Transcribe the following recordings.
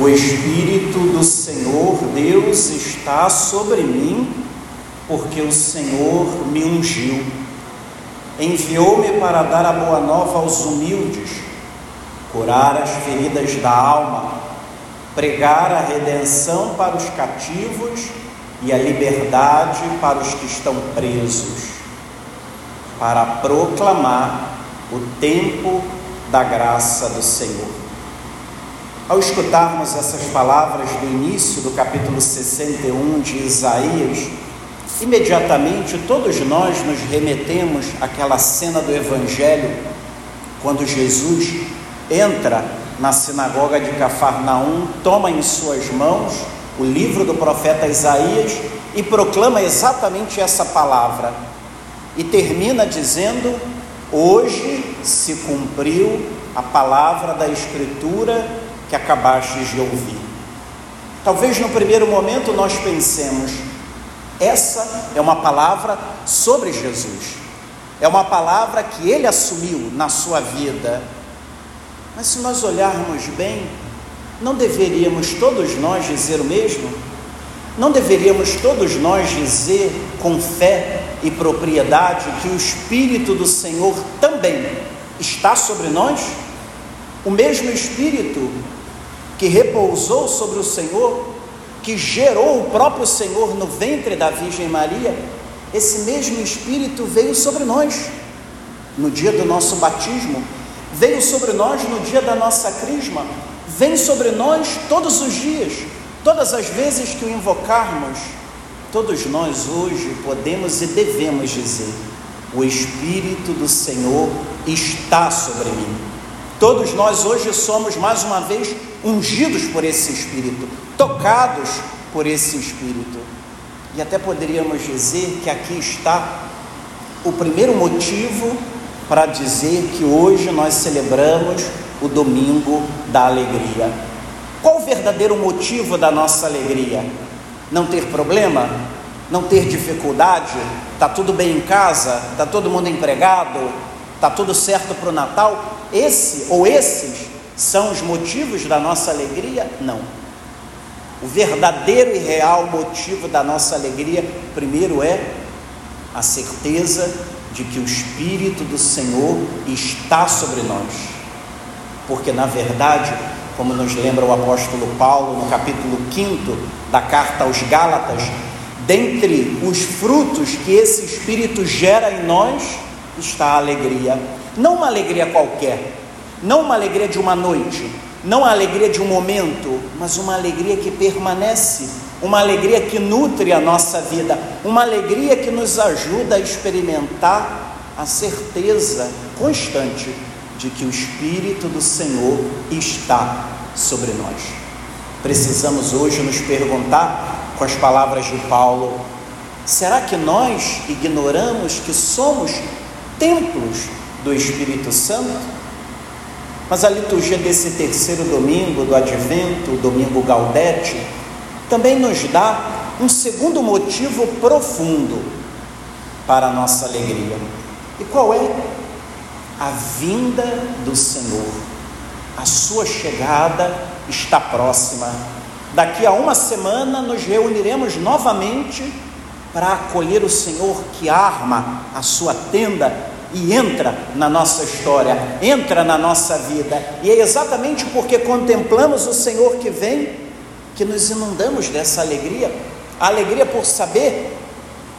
O Espírito do Senhor Deus está sobre mim, porque o Senhor me ungiu. Enviou-me para dar a boa nova aos humildes, curar as feridas da alma, pregar a redenção para os cativos e a liberdade para os que estão presos, para proclamar o tempo da graça do Senhor. Ao escutarmos essas palavras do início do capítulo 61 de Isaías, imediatamente todos nós nos remetemos àquela cena do Evangelho, quando Jesus entra na sinagoga de Cafarnaum, toma em suas mãos o livro do profeta Isaías e proclama exatamente essa palavra. E termina dizendo: Hoje se cumpriu a palavra da Escritura que acabastes de ouvir. Talvez no primeiro momento nós pensemos, essa é uma palavra sobre Jesus, é uma palavra que ele assumiu na sua vida. Mas se nós olharmos bem, não deveríamos todos nós dizer o mesmo? Não deveríamos todos nós dizer com fé e propriedade que o Espírito do Senhor também está sobre nós? O mesmo Espírito que repousou sobre o Senhor, que gerou o próprio Senhor no ventre da Virgem Maria, esse mesmo Espírito veio sobre nós no dia do nosso batismo, veio sobre nós no dia da nossa crisma, vem sobre nós todos os dias, todas as vezes que o invocarmos. Todos nós hoje podemos e devemos dizer: O Espírito do Senhor está sobre mim. Todos nós hoje somos mais uma vez ungidos por esse Espírito, tocados por esse Espírito. E até poderíamos dizer que aqui está o primeiro motivo para dizer que hoje nós celebramos o domingo da alegria. Qual o verdadeiro motivo da nossa alegria? Não ter problema? Não ter dificuldade? Está tudo bem em casa? Está todo mundo empregado? Está tudo certo para o Natal? Esse ou esses são os motivos da nossa alegria? Não. O verdadeiro e real motivo da nossa alegria, primeiro é a certeza de que o Espírito do Senhor está sobre nós. Porque, na verdade, como nos lembra o apóstolo Paulo no capítulo 5 da carta aos Gálatas, dentre os frutos que esse Espírito gera em nós está a alegria. Não uma alegria qualquer, não uma alegria de uma noite, não a alegria de um momento, mas uma alegria que permanece, uma alegria que nutre a nossa vida, uma alegria que nos ajuda a experimentar a certeza constante de que o Espírito do Senhor está sobre nós. Precisamos hoje nos perguntar, com as palavras de Paulo, será que nós ignoramos que somos templos do Espírito Santo? Mas a liturgia desse terceiro domingo do Advento, o domingo Gaudete, também nos dá um segundo motivo profundo para a nossa alegria. E qual é? A vinda do Senhor. A sua chegada está próxima. Daqui a uma semana nos reuniremos novamente para acolher o Senhor que arma a sua tenda e entra na nossa história, entra na nossa vida. E é exatamente porque contemplamos o Senhor que vem que nos inundamos dessa alegria. A alegria por saber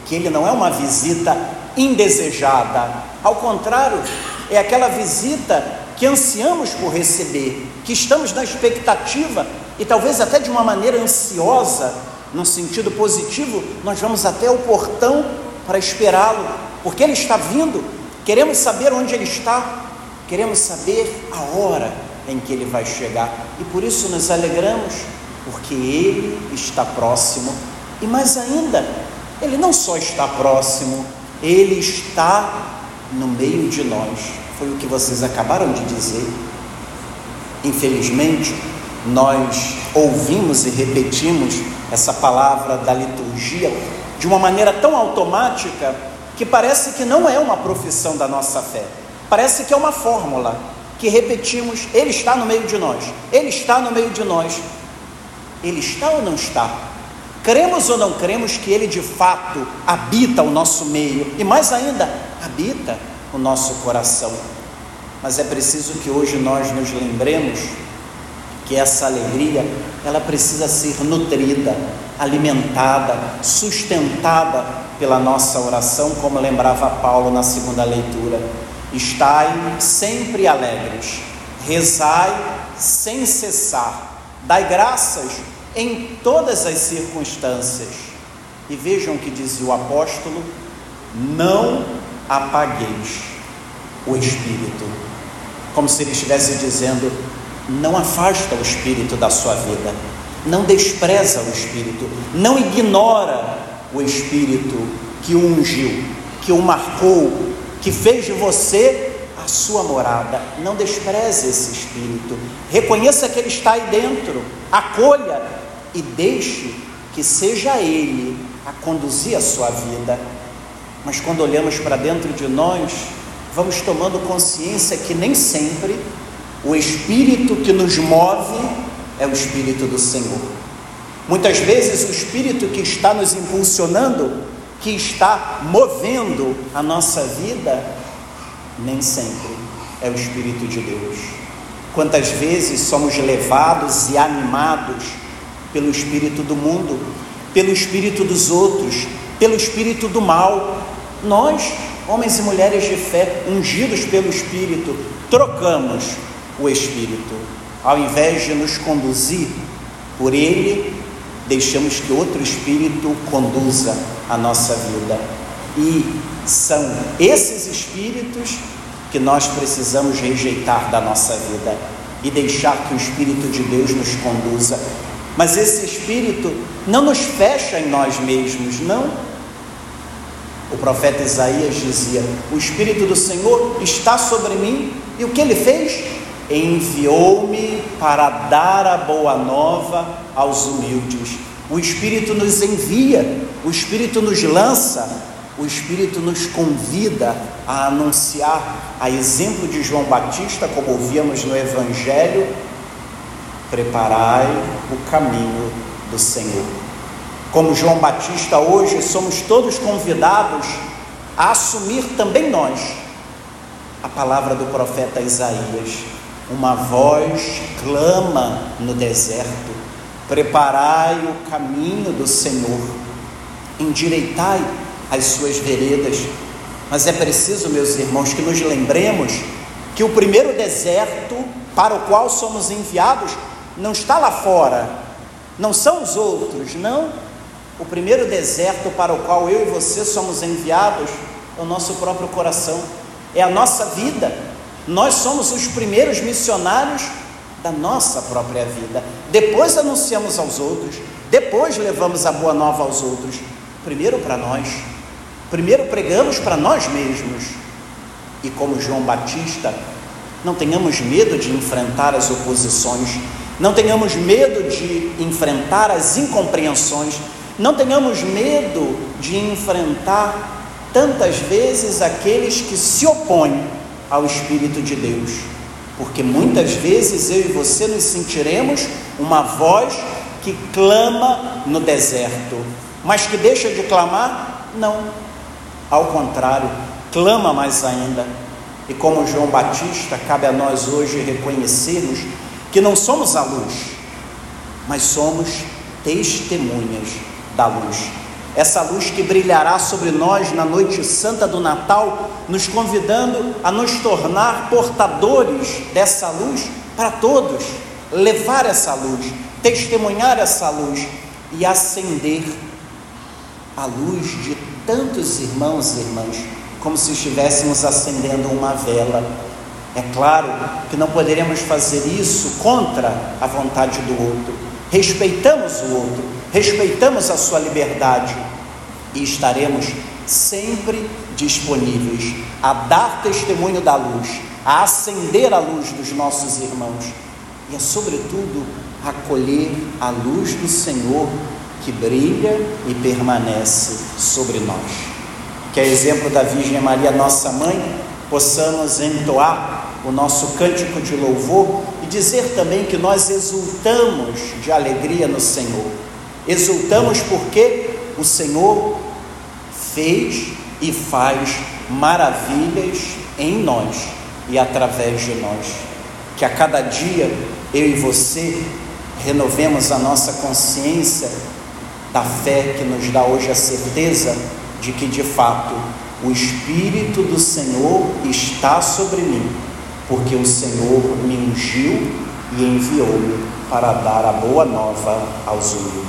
que Ele não é uma visita indesejada, ao contrário, é aquela visita que ansiamos por receber, que estamos na expectativa e talvez até de uma maneira ansiosa, no sentido positivo, nós vamos até o portão para esperá-lo, porque Ele está vindo Queremos saber onde Ele está, queremos saber a hora em que Ele vai chegar e por isso nos alegramos, porque Ele está próximo e mais ainda, Ele não só está próximo, Ele está no meio de nós. Foi o que vocês acabaram de dizer. Infelizmente, nós ouvimos e repetimos essa palavra da liturgia de uma maneira tão automática que parece que não é uma profissão da nossa fé, parece que é uma fórmula que repetimos: Ele está no meio de nós, Ele está no meio de nós. Ele está ou não está? Cremos ou não cremos que Ele de fato habita o nosso meio e, mais ainda, habita o nosso coração? Mas é preciso que hoje nós nos lembremos que essa alegria ela precisa ser nutrida, alimentada, sustentada pela nossa oração, como lembrava Paulo na segunda leitura. Estai sempre alegres, rezai sem cessar, dai graças em todas as circunstâncias. E vejam que dizia o apóstolo: não apagueis o espírito. Como se ele estivesse dizendo: não afasta o espírito da sua vida, não despreza o espírito, não ignora o espírito que o ungiu, que o marcou, que fez de você a sua morada. Não despreze esse espírito. Reconheça que ele está aí dentro. Acolha e deixe que seja ele a conduzir a sua vida. Mas quando olhamos para dentro de nós, vamos tomando consciência que nem sempre o espírito que nos move é o espírito do Senhor. Muitas vezes o espírito que está nos impulsionando, que está movendo a nossa vida, nem sempre é o espírito de Deus. Quantas vezes somos levados e animados pelo espírito do mundo, pelo espírito dos outros, pelo espírito do mal. Nós, homens e mulheres de fé, ungidos pelo espírito, trocamos o espírito. Ao invés de nos conduzir por ele, deixamos que outro espírito conduza a nossa vida. E são esses espíritos que nós precisamos rejeitar da nossa vida e deixar que o Espírito de Deus nos conduza. Mas esse Espírito não nos fecha em nós mesmos, não. O profeta Isaías dizia: O Espírito do Senhor está sobre mim, e o que ele fez? Enviou-me para dar a boa nova aos humildes. O Espírito nos envia, o Espírito nos lança, o Espírito nos convida a anunciar, a exemplo de João Batista, como ouvíamos no Evangelho, preparai o caminho do Senhor. Como João Batista, hoje somos todos convidados a assumir também nós a palavra do profeta Isaías. Uma voz clama no deserto: preparai o caminho do Senhor, endireitai as suas veredas. Mas é preciso, meus irmãos, que nos lembremos que o primeiro deserto para o qual somos enviados não está lá fora, não são os outros, não. O primeiro deserto para o qual eu e você somos enviados é o nosso próprio coração, é a nossa vida. Nós somos os primeiros missionários da nossa própria vida. Depois anunciamos aos outros, depois levamos a boa nova aos outros. Primeiro para nós. Primeiro pregamos para nós mesmos. E como João Batista, não tenhamos medo de enfrentar as oposições, não tenhamos medo de enfrentar as incompreensões, não tenhamos medo de enfrentar tantas vezes aqueles que se opõem ao Espírito de Deus, porque muitas vezes eu e você nos sentiremos uma voz que clama no deserto, mas que deixa de clamar? Não, ao contrário, clama mais ainda. E como João Batista, cabe a nós hoje reconhecermos que não somos a luz, mas somos testemunhas da luz. Essa luz que brilhará sobre nós na noite santa do Natal, nos convidando a nos tornar portadores dessa luz para todos, levar essa luz, testemunhar essa luz e acender a luz de tantos irmãos e irmãs, como se estivéssemos acendendo uma vela. É claro que não poderemos fazer isso contra a vontade do outro. Respeitamos o outro, respeitamos a sua liberdade e estaremos sempre disponíveis a dar testemunho da luz, a acender a luz dos nossos irmãos e a, sobretudo, acolher a luz do Senhor que brilha e permanece sobre nós. Que a exemplo da Virgem Maria, nossa mãe, possamos entoar o nosso cântico de louvor e dizer também que nós exultamos de alegria no Senhor. Exultamos porque o Senhor fez e faz maravilhas em nós e através de nós. Que a cada dia eu e você renovemos a nossa consciência da fé que nos dá hoje a certeza de que de fato o Espírito do Senhor está sobre mim, porque o Senhor me ungiu e enviou-me para dar a boa nova aos humildes.